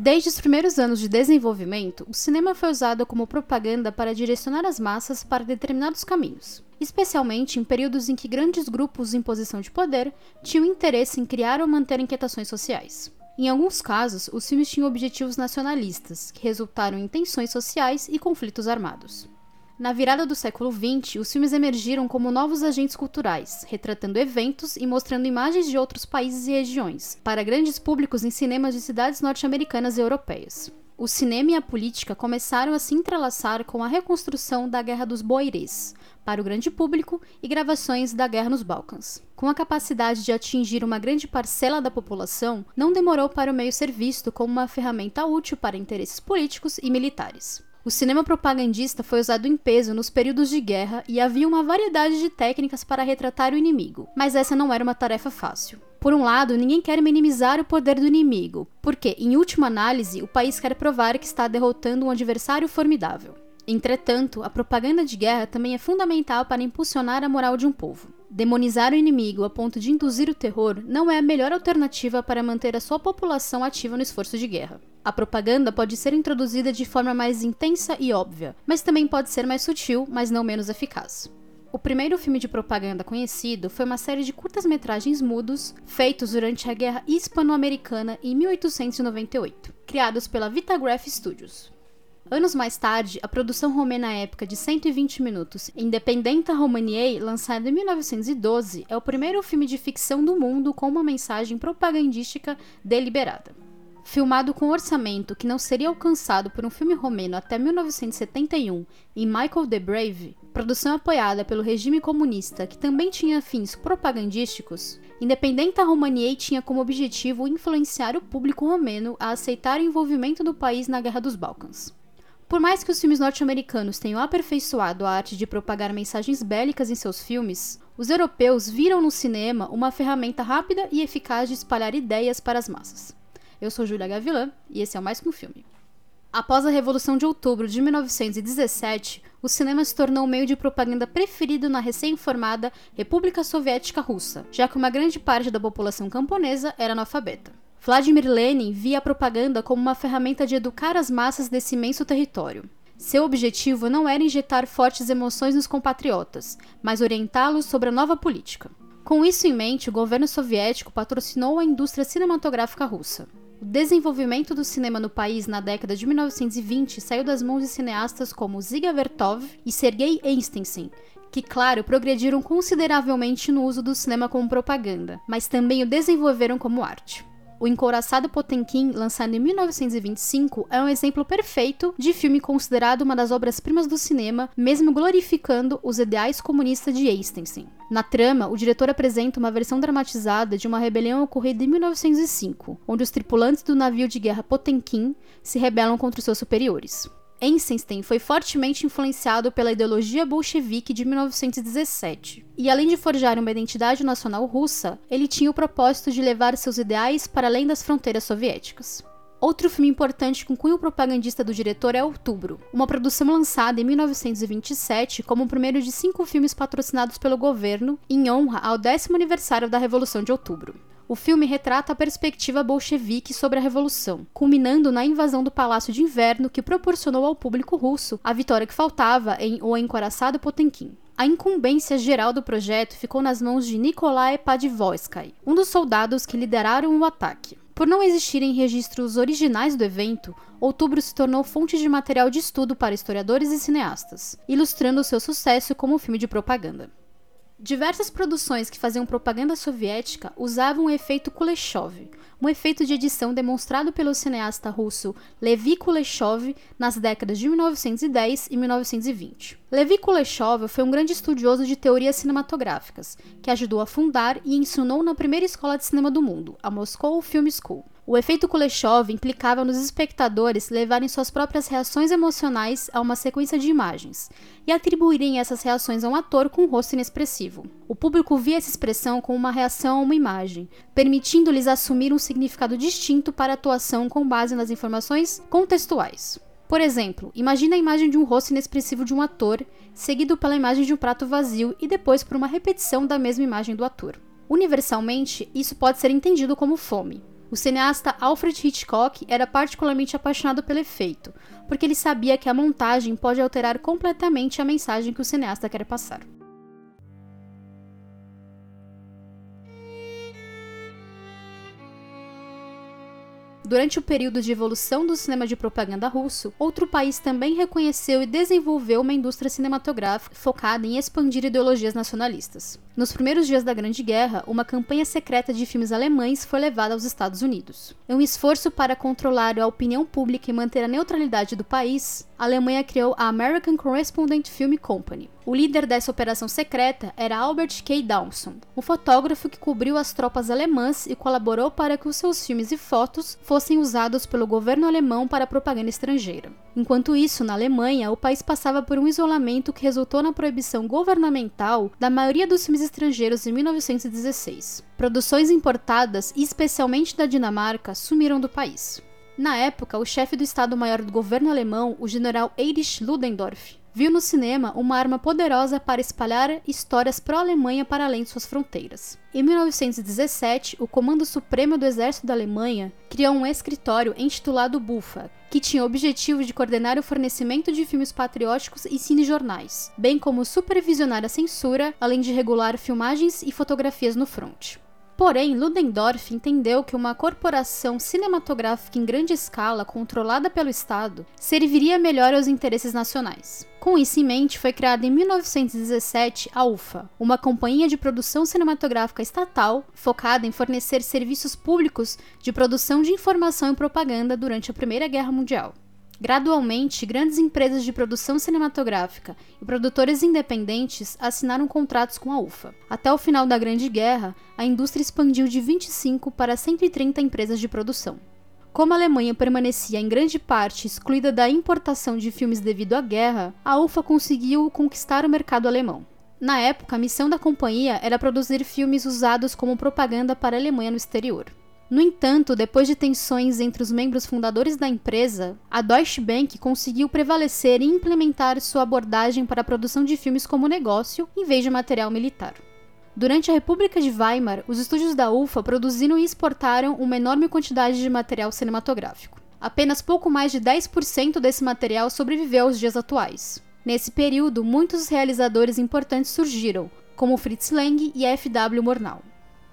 Desde os primeiros anos de desenvolvimento, o cinema foi usado como propaganda para direcionar as massas para determinados caminhos, especialmente em períodos em que grandes grupos em posição de poder tinham interesse em criar ou manter inquietações sociais. Em alguns casos, os filmes tinham objetivos nacionalistas, que resultaram em tensões sociais e conflitos armados. Na virada do século XX, os filmes emergiram como novos agentes culturais, retratando eventos e mostrando imagens de outros países e regiões, para grandes públicos em cinemas de cidades norte-americanas e europeias. O cinema e a política começaram a se entrelaçar com a reconstrução da Guerra dos Boeres, para o grande público, e gravações da Guerra nos Balcãs. Com a capacidade de atingir uma grande parcela da população, não demorou para o meio ser visto como uma ferramenta útil para interesses políticos e militares. O cinema propagandista foi usado em peso nos períodos de guerra e havia uma variedade de técnicas para retratar o inimigo, mas essa não era uma tarefa fácil. Por um lado, ninguém quer minimizar o poder do inimigo, porque, em última análise, o país quer provar que está derrotando um adversário formidável. Entretanto, a propaganda de guerra também é fundamental para impulsionar a moral de um povo. Demonizar o inimigo a ponto de induzir o terror não é a melhor alternativa para manter a sua população ativa no esforço de guerra. A propaganda pode ser introduzida de forma mais intensa e óbvia, mas também pode ser mais sutil, mas não menos eficaz. O primeiro filme de propaganda conhecido foi uma série de curtas-metragens mudos feitos durante a Guerra Hispano-Americana em 1898, criados pela Vitagraph Studios. Anos mais tarde, a produção romena épica de 120 minutos, Independenta Romaniei, lançada em 1912, é o primeiro filme de ficção do mundo com uma mensagem propagandística deliberada. Filmado com orçamento que não seria alcançado por um filme romeno até 1971 em Michael the Brave, produção apoiada pelo regime comunista que também tinha fins propagandísticos, Independenta Romaniei tinha como objetivo influenciar o público romeno a aceitar o envolvimento do país na Guerra dos Balcãs. Por mais que os filmes norte-americanos tenham aperfeiçoado a arte de propagar mensagens bélicas em seus filmes, os europeus viram no cinema uma ferramenta rápida e eficaz de espalhar ideias para as massas. Eu sou Julia Gavilan e esse é o Mais Que Um Filme. Após a Revolução de Outubro de 1917, o cinema se tornou o meio de propaganda preferido na recém-formada República Soviética Russa, já que uma grande parte da população camponesa era analfabeta. Vladimir Lenin via a propaganda como uma ferramenta de educar as massas desse imenso território. Seu objetivo não era injetar fortes emoções nos compatriotas, mas orientá-los sobre a nova política. Com isso em mente, o governo soviético patrocinou a indústria cinematográfica russa. O desenvolvimento do cinema no país na década de 1920 saiu das mãos de cineastas como Ziga Vertov e Sergei Einstein, que, claro, progrediram consideravelmente no uso do cinema como propaganda, mas também o desenvolveram como arte. O Encouraçado Potemkin, lançado em 1925, é um exemplo perfeito de filme considerado uma das obras-primas do cinema, mesmo glorificando os ideais comunistas de Einstein. Na trama, o diretor apresenta uma versão dramatizada de uma rebelião ocorrida em 1905, onde os tripulantes do navio de guerra Potemkin se rebelam contra os seus superiores. Eisenstein foi fortemente influenciado pela ideologia bolchevique de 1917. E além de forjar uma identidade nacional russa, ele tinha o propósito de levar seus ideais para além das fronteiras soviéticas. Outro filme importante com cunho propagandista do diretor é Outubro, uma produção lançada em 1927 como o primeiro de cinco filmes patrocinados pelo governo em honra ao décimo aniversário da Revolução de Outubro. O filme retrata a perspectiva bolchevique sobre a revolução, culminando na invasão do Palácio de Inverno que proporcionou ao público russo a vitória que faltava em O Encoraçado Potemkin. A incumbência geral do projeto ficou nas mãos de Nikolai Padvoisky, um dos soldados que lideraram o ataque. Por não existirem registros originais do evento, Outubro se tornou fonte de material de estudo para historiadores e cineastas, ilustrando seu sucesso como filme de propaganda. Diversas produções que faziam propaganda soviética usavam o efeito Kuleshov, um efeito de edição demonstrado pelo cineasta russo Levi Kuleshov nas décadas de 1910 e 1920. Levi Kuleshov foi um grande estudioso de teorias cinematográficas, que ajudou a fundar e ensinou na primeira escola de cinema do mundo, a Moscow Film School. O efeito Kuleshov implicava nos espectadores levarem suas próprias reações emocionais a uma sequência de imagens e atribuírem essas reações a um ator com um rosto inexpressivo. O público via essa expressão como uma reação a uma imagem, permitindo-lhes assumir um significado distinto para a atuação com base nas informações contextuais. Por exemplo, imagine a imagem de um rosto inexpressivo de um ator, seguido pela imagem de um prato vazio e depois por uma repetição da mesma imagem do ator. Universalmente, isso pode ser entendido como fome. O cineasta Alfred Hitchcock era particularmente apaixonado pelo efeito, porque ele sabia que a montagem pode alterar completamente a mensagem que o cineasta quer passar. Durante o período de evolução do cinema de propaganda russo, outro país também reconheceu e desenvolveu uma indústria cinematográfica focada em expandir ideologias nacionalistas. Nos primeiros dias da Grande Guerra, uma campanha secreta de filmes alemães foi levada aos Estados Unidos. Em um esforço para controlar a opinião pública e manter a neutralidade do país, a Alemanha criou a American Correspondent Film Company. O líder dessa operação secreta era Albert K. Dawson, um fotógrafo que cobriu as tropas alemãs e colaborou para que os seus filmes e fotos fossem usados pelo governo alemão para propaganda estrangeira. Enquanto isso, na Alemanha, o país passava por um isolamento que resultou na proibição governamental da maioria dos filmes estrangeiros em 1916. Produções importadas, especialmente da Dinamarca, sumiram do país. Na época, o chefe do Estado-Maior do governo alemão, o general Erich Ludendorff, viu no cinema uma arma poderosa para espalhar histórias pró-Alemanha para além de suas fronteiras. Em 1917, o Comando Supremo do Exército da Alemanha criou um escritório intitulado BUFA, que tinha o objetivo de coordenar o fornecimento de filmes patrióticos e cinejornais, bem como supervisionar a censura, além de regular filmagens e fotografias no fronte. Porém, Ludendorff entendeu que uma corporação cinematográfica em grande escala, controlada pelo Estado, serviria melhor aos interesses nacionais. Com isso em mente, foi criada em 1917 a UFA, uma companhia de produção cinematográfica estatal focada em fornecer serviços públicos de produção de informação e propaganda durante a Primeira Guerra Mundial. Gradualmente, grandes empresas de produção cinematográfica e produtores independentes assinaram contratos com a UFA. Até o final da Grande Guerra, a indústria expandiu de 25 para 130 empresas de produção. Como a Alemanha permanecia em grande parte excluída da importação de filmes devido à guerra, a UFA conseguiu conquistar o mercado alemão. Na época, a missão da companhia era produzir filmes usados como propaganda para a Alemanha no exterior. No entanto, depois de tensões entre os membros fundadores da empresa, a Deutsche Bank conseguiu prevalecer e implementar sua abordagem para a produção de filmes como negócio em vez de material militar. Durante a República de Weimar, os estúdios da UFA produziram e exportaram uma enorme quantidade de material cinematográfico. Apenas pouco mais de 10% desse material sobreviveu aos dias atuais. Nesse período, muitos realizadores importantes surgiram, como Fritz Lang e F.W. Murnau.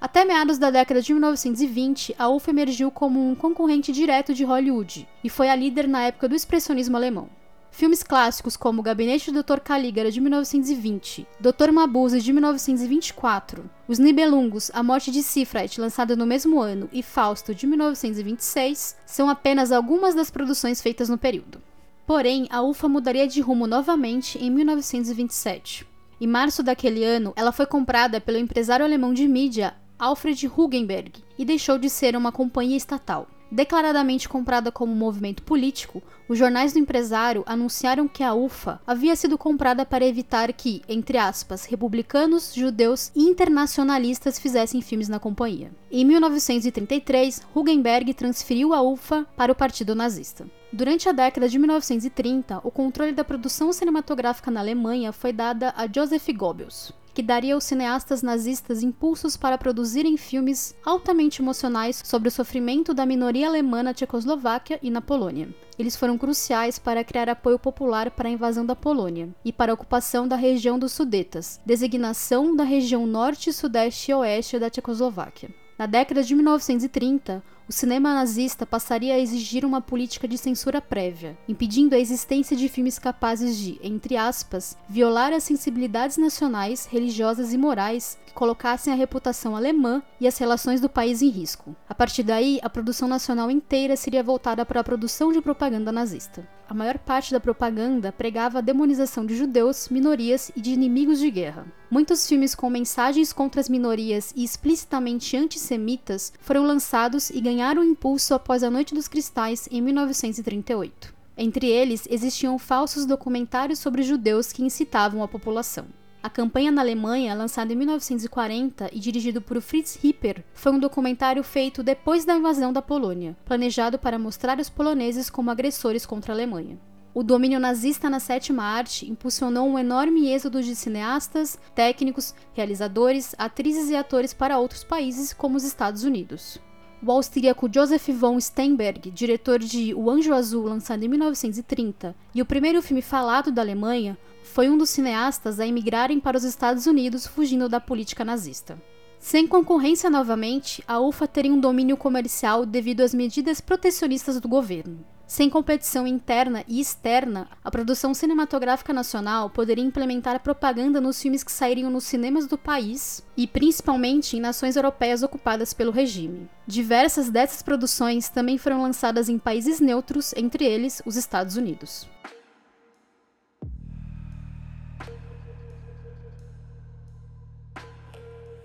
Até meados da década de 1920, a UFA emergiu como um concorrente direto de Hollywood e foi a líder na época do expressionismo alemão. Filmes clássicos como Gabinete do Dr. Caligara de 1920, Dr. Mabuse de 1924, Os Nibelungos, A Morte de Sifrit, lançado no mesmo ano, e Fausto de 1926 são apenas algumas das produções feitas no período. Porém, a UFA mudaria de rumo novamente em 1927. Em março daquele ano, ela foi comprada pelo empresário alemão de mídia Alfred Hugenberg e deixou de ser uma companhia estatal. Declaradamente comprada como movimento político, os jornais do empresário anunciaram que a UFA havia sido comprada para evitar que, entre aspas, republicanos, judeus e internacionalistas fizessem filmes na companhia. Em 1933, Hugenberg transferiu a UFA para o Partido Nazista. Durante a década de 1930, o controle da produção cinematográfica na Alemanha foi dada a Joseph Goebbels que daria aos cineastas nazistas impulsos para produzirem filmes altamente emocionais sobre o sofrimento da minoria alemã na Tchecoslováquia e na Polônia. Eles foram cruciais para criar apoio popular para a invasão da Polônia e para a ocupação da região dos Sudetas, designação da região norte, sudeste e oeste da Tchecoslováquia. Na década de 1930, o cinema nazista passaria a exigir uma política de censura prévia, impedindo a existência de filmes capazes de, entre aspas, violar as sensibilidades nacionais, religiosas e morais que colocassem a reputação alemã e as relações do país em risco. A partir daí, a produção nacional inteira seria voltada para a produção de propaganda nazista. A maior parte da propaganda pregava a demonização de judeus, minorias e de inimigos de guerra. Muitos filmes com mensagens contra as minorias e explicitamente antissemitas foram lançados e ganharam ganharam impulso após a Noite dos Cristais em 1938. Entre eles, existiam falsos documentários sobre judeus que incitavam a população. A campanha na Alemanha, lançada em 1940 e dirigido por Fritz Hipper, foi um documentário feito depois da invasão da Polônia, planejado para mostrar os poloneses como agressores contra a Alemanha. O domínio nazista na sétima arte impulsionou um enorme êxodo de cineastas, técnicos, realizadores, atrizes e atores para outros países, como os Estados Unidos. O austríaco Joseph von Steinberg, diretor de O Anjo Azul, lançado em 1930, e o primeiro filme falado da Alemanha, foi um dos cineastas a emigrarem para os Estados Unidos fugindo da política nazista. Sem concorrência novamente, a UFA teria um domínio comercial devido às medidas protecionistas do governo. Sem competição interna e externa, a produção cinematográfica nacional poderia implementar propaganda nos filmes que sairiam nos cinemas do país e principalmente em nações europeias ocupadas pelo regime. Diversas dessas produções também foram lançadas em países neutros, entre eles os Estados Unidos.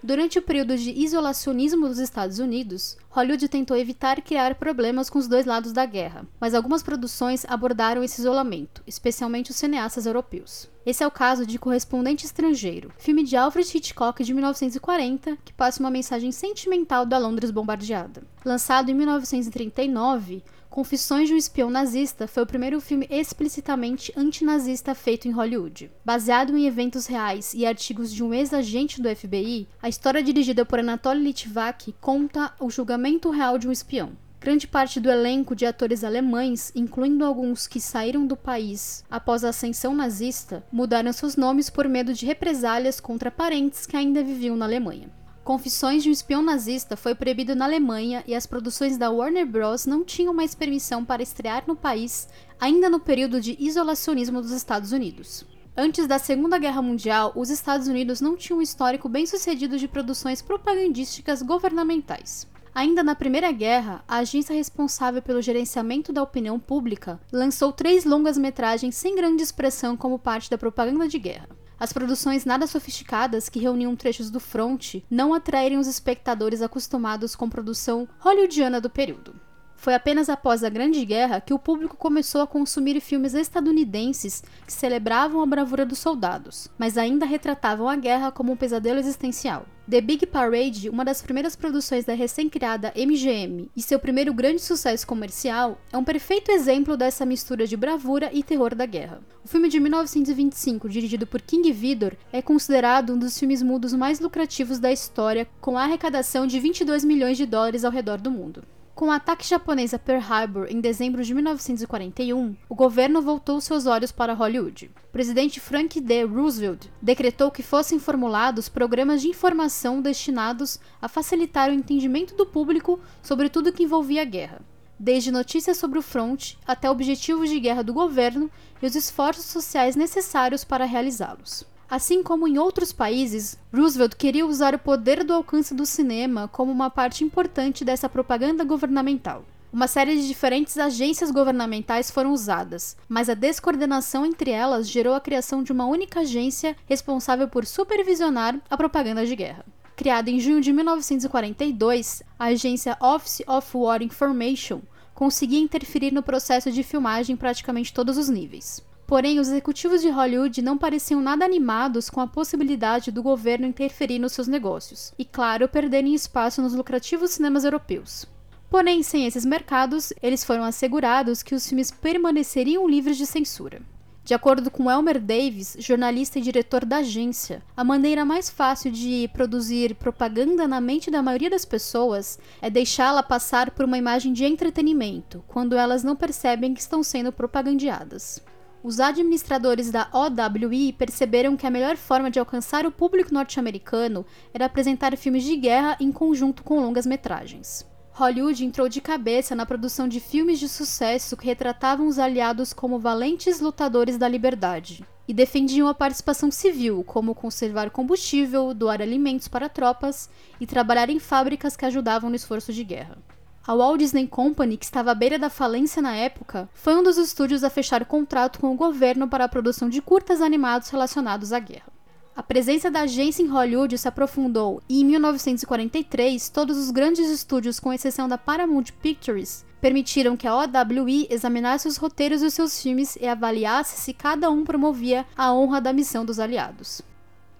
Durante o período de isolacionismo dos Estados Unidos, Hollywood tentou evitar criar problemas com os dois lados da guerra, mas algumas produções abordaram esse isolamento, especialmente os cineastas europeus. Esse é o caso de Correspondente Estrangeiro, filme de Alfred Hitchcock de 1940, que passa uma mensagem sentimental da Londres bombardeada. Lançado em 1939, Confissões de um Espião Nazista foi o primeiro filme explicitamente antinazista feito em Hollywood. Baseado em eventos reais e artigos de um ex-agente do FBI, a história dirigida por Anatoly Litvak conta o julgamento real de um espião. Grande parte do elenco de atores alemães, incluindo alguns que saíram do país após a ascensão nazista, mudaram seus nomes por medo de represálias contra parentes que ainda viviam na Alemanha. Confissões de um Espião Nazista foi proibido na Alemanha e as produções da Warner Bros. não tinham mais permissão para estrear no país, ainda no período de isolacionismo dos Estados Unidos. Antes da Segunda Guerra Mundial, os Estados Unidos não tinham um histórico bem sucedido de produções propagandísticas governamentais. Ainda na Primeira Guerra, a agência responsável pelo gerenciamento da opinião pública lançou três longas-metragens sem grande expressão como parte da propaganda de guerra. As produções nada sofisticadas que reuniam trechos do front não atraíram os espectadores acostumados com produção hollywoodiana do período. Foi apenas após a Grande Guerra que o público começou a consumir filmes estadunidenses que celebravam a bravura dos soldados, mas ainda retratavam a guerra como um pesadelo existencial. The Big Parade, uma das primeiras produções da recém-criada MGM e seu primeiro grande sucesso comercial, é um perfeito exemplo dessa mistura de bravura e terror da guerra. O filme de 1925, dirigido por King Vidor, é considerado um dos filmes mudos mais lucrativos da história, com a arrecadação de 22 milhões de dólares ao redor do mundo. Com o ataque japonês a Pearl Harbor em dezembro de 1941, o governo voltou seus olhos para Hollywood. O presidente Frank D. Roosevelt decretou que fossem formulados programas de informação destinados a facilitar o entendimento do público sobre tudo que envolvia a guerra, desde notícias sobre o front até objetivos de guerra do governo e os esforços sociais necessários para realizá-los. Assim como em outros países, Roosevelt queria usar o poder do alcance do cinema como uma parte importante dessa propaganda governamental. Uma série de diferentes agências governamentais foram usadas, mas a descoordenação entre elas gerou a criação de uma única agência responsável por supervisionar a propaganda de guerra. Criada em junho de 1942, a agência Office of War Information conseguia interferir no processo de filmagem em praticamente todos os níveis. Porém, os executivos de Hollywood não pareciam nada animados com a possibilidade do governo interferir nos seus negócios, e, claro, perderem espaço nos lucrativos cinemas europeus. Porém, sem esses mercados, eles foram assegurados que os filmes permaneceriam livres de censura. De acordo com Elmer Davis, jornalista e diretor da agência, a maneira mais fácil de produzir propaganda na mente da maioria das pessoas é deixá-la passar por uma imagem de entretenimento, quando elas não percebem que estão sendo propagandeadas. Os administradores da OWI perceberam que a melhor forma de alcançar o público norte-americano era apresentar filmes de guerra em conjunto com longas metragens. Hollywood entrou de cabeça na produção de filmes de sucesso que retratavam os aliados como valentes lutadores da liberdade e defendiam a participação civil, como conservar combustível, doar alimentos para tropas e trabalhar em fábricas que ajudavam no esforço de guerra. A Walt Disney Company, que estava à beira da falência na época, foi um dos estúdios a fechar contrato com o governo para a produção de curtas animados relacionados à guerra. A presença da agência em Hollywood se aprofundou e, em 1943, todos os grandes estúdios, com exceção da Paramount Pictures, permitiram que a OWI examinasse os roteiros dos seus filmes e avaliasse se cada um promovia a honra da missão dos aliados.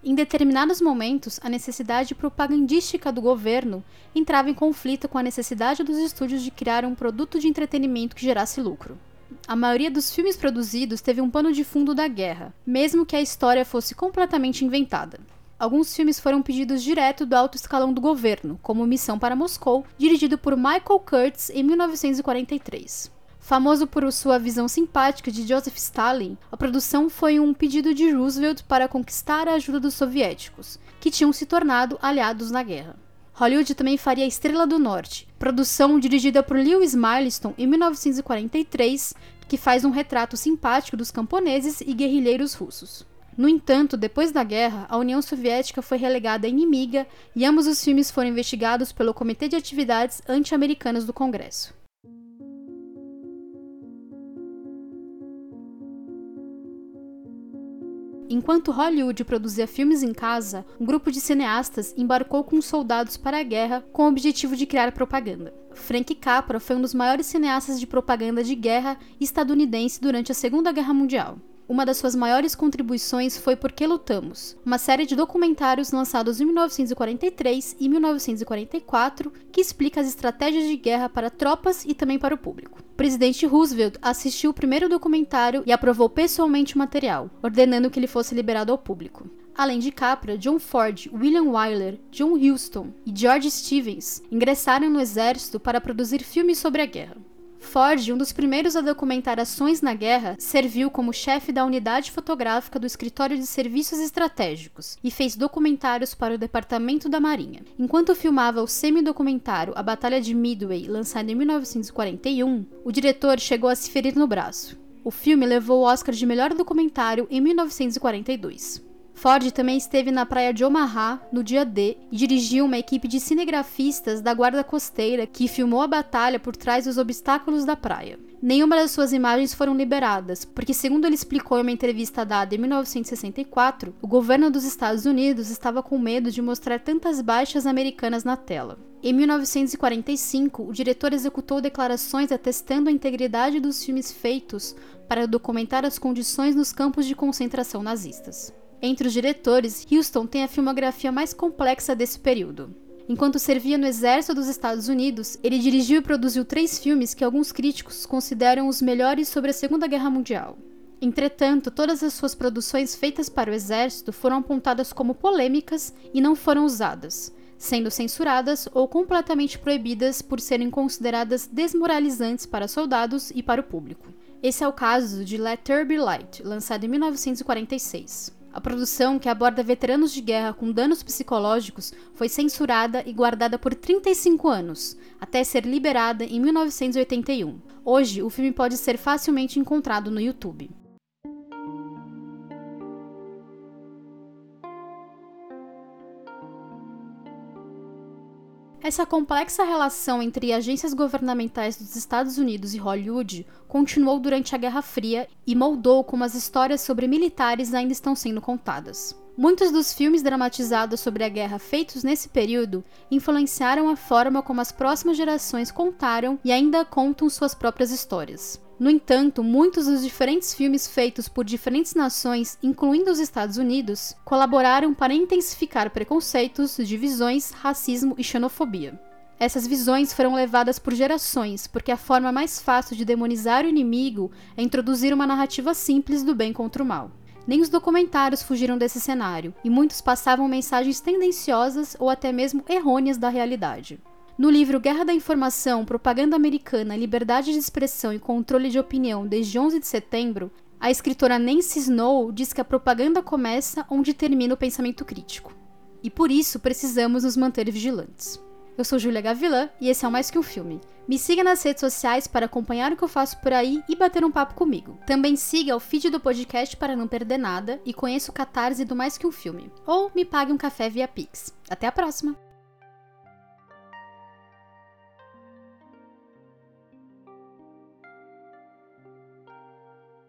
Em determinados momentos, a necessidade propagandística do governo entrava em conflito com a necessidade dos estúdios de criar um produto de entretenimento que gerasse lucro. A maioria dos filmes produzidos teve um pano de fundo da guerra, mesmo que a história fosse completamente inventada. alguns filmes foram pedidos direto do alto escalão do governo, como Missão para Moscou, dirigido por Michael Kurtz em 1943. Famoso por sua visão simpática de Joseph Stalin, a produção foi um pedido de Roosevelt para conquistar a ajuda dos soviéticos, que tinham se tornado aliados na guerra. Hollywood também faria Estrela do Norte, produção dirigida por Lewis Milestone em 1943, que faz um retrato simpático dos camponeses e guerrilheiros russos. No entanto, depois da guerra, a União Soviética foi relegada a inimiga e ambos os filmes foram investigados pelo Comitê de Atividades Anti-Americanas do Congresso. Enquanto Hollywood produzia filmes em casa, um grupo de cineastas embarcou com soldados para a guerra com o objetivo de criar propaganda. Frank Capra foi um dos maiores cineastas de propaganda de guerra estadunidense durante a Segunda Guerra Mundial. Uma das suas maiores contribuições foi Por que Lutamos, uma série de documentários lançados em 1943 e 1944 que explica as estratégias de guerra para tropas e também para o público. O presidente Roosevelt assistiu o primeiro documentário e aprovou pessoalmente o material, ordenando que ele fosse liberado ao público. Além de Capra, John Ford, William Wyler, John Huston e George Stevens ingressaram no exército para produzir filmes sobre a guerra. Ford, um dos primeiros a documentar ações na guerra, serviu como chefe da unidade fotográfica do Escritório de Serviços Estratégicos e fez documentários para o Departamento da Marinha. Enquanto filmava o semi-documentário A Batalha de Midway, lançado em 1941, o diretor chegou a se ferir no braço. O filme levou o Oscar de melhor documentário em 1942. Ford também esteve na praia de Omaha no dia D e dirigiu uma equipe de cinegrafistas da Guarda Costeira que filmou a batalha por trás dos obstáculos da praia. Nenhuma das suas imagens foram liberadas, porque, segundo ele explicou em uma entrevista dada em 1964, o governo dos Estados Unidos estava com medo de mostrar tantas baixas americanas na tela. Em 1945, o diretor executou declarações atestando a integridade dos filmes feitos para documentar as condições nos campos de concentração nazistas. Entre os diretores, Houston tem a filmografia mais complexa desse período. Enquanto servia no exército dos Estados Unidos, ele dirigiu e produziu três filmes que alguns críticos consideram os melhores sobre a Segunda Guerra Mundial. Entretanto, todas as suas produções feitas para o exército foram apontadas como polêmicas e não foram usadas, sendo censuradas ou completamente proibidas por serem consideradas desmoralizantes para soldados e para o público. Esse é o caso de Let There Be Light, lançado em 1946. A produção, que aborda veteranos de guerra com danos psicológicos, foi censurada e guardada por 35 anos, até ser liberada em 1981. Hoje, o filme pode ser facilmente encontrado no YouTube. Essa complexa relação entre agências governamentais dos Estados Unidos e Hollywood continuou durante a Guerra Fria e moldou como as histórias sobre militares ainda estão sendo contadas. Muitos dos filmes dramatizados sobre a guerra feitos nesse período influenciaram a forma como as próximas gerações contaram e ainda contam suas próprias histórias. No entanto, muitos dos diferentes filmes feitos por diferentes nações, incluindo os Estados Unidos, colaboraram para intensificar preconceitos, divisões, racismo e xenofobia. Essas visões foram levadas por gerações, porque a forma mais fácil de demonizar o inimigo é introduzir uma narrativa simples do bem contra o mal. Nem os documentários fugiram desse cenário, e muitos passavam mensagens tendenciosas ou até mesmo errôneas da realidade. No livro Guerra da Informação, Propaganda Americana, Liberdade de Expressão e Controle de Opinião desde 11 de setembro, a escritora Nancy Snow diz que a propaganda começa onde termina o pensamento crítico. E por isso precisamos nos manter vigilantes. Eu sou Julia Gavilã e esse é o Mais Que Um Filme. Me siga nas redes sociais para acompanhar o que eu faço por aí e bater um papo comigo. Também siga o feed do podcast para não perder nada e conheça o catarse do Mais Que Um Filme. Ou me pague um café via Pix. Até a próxima!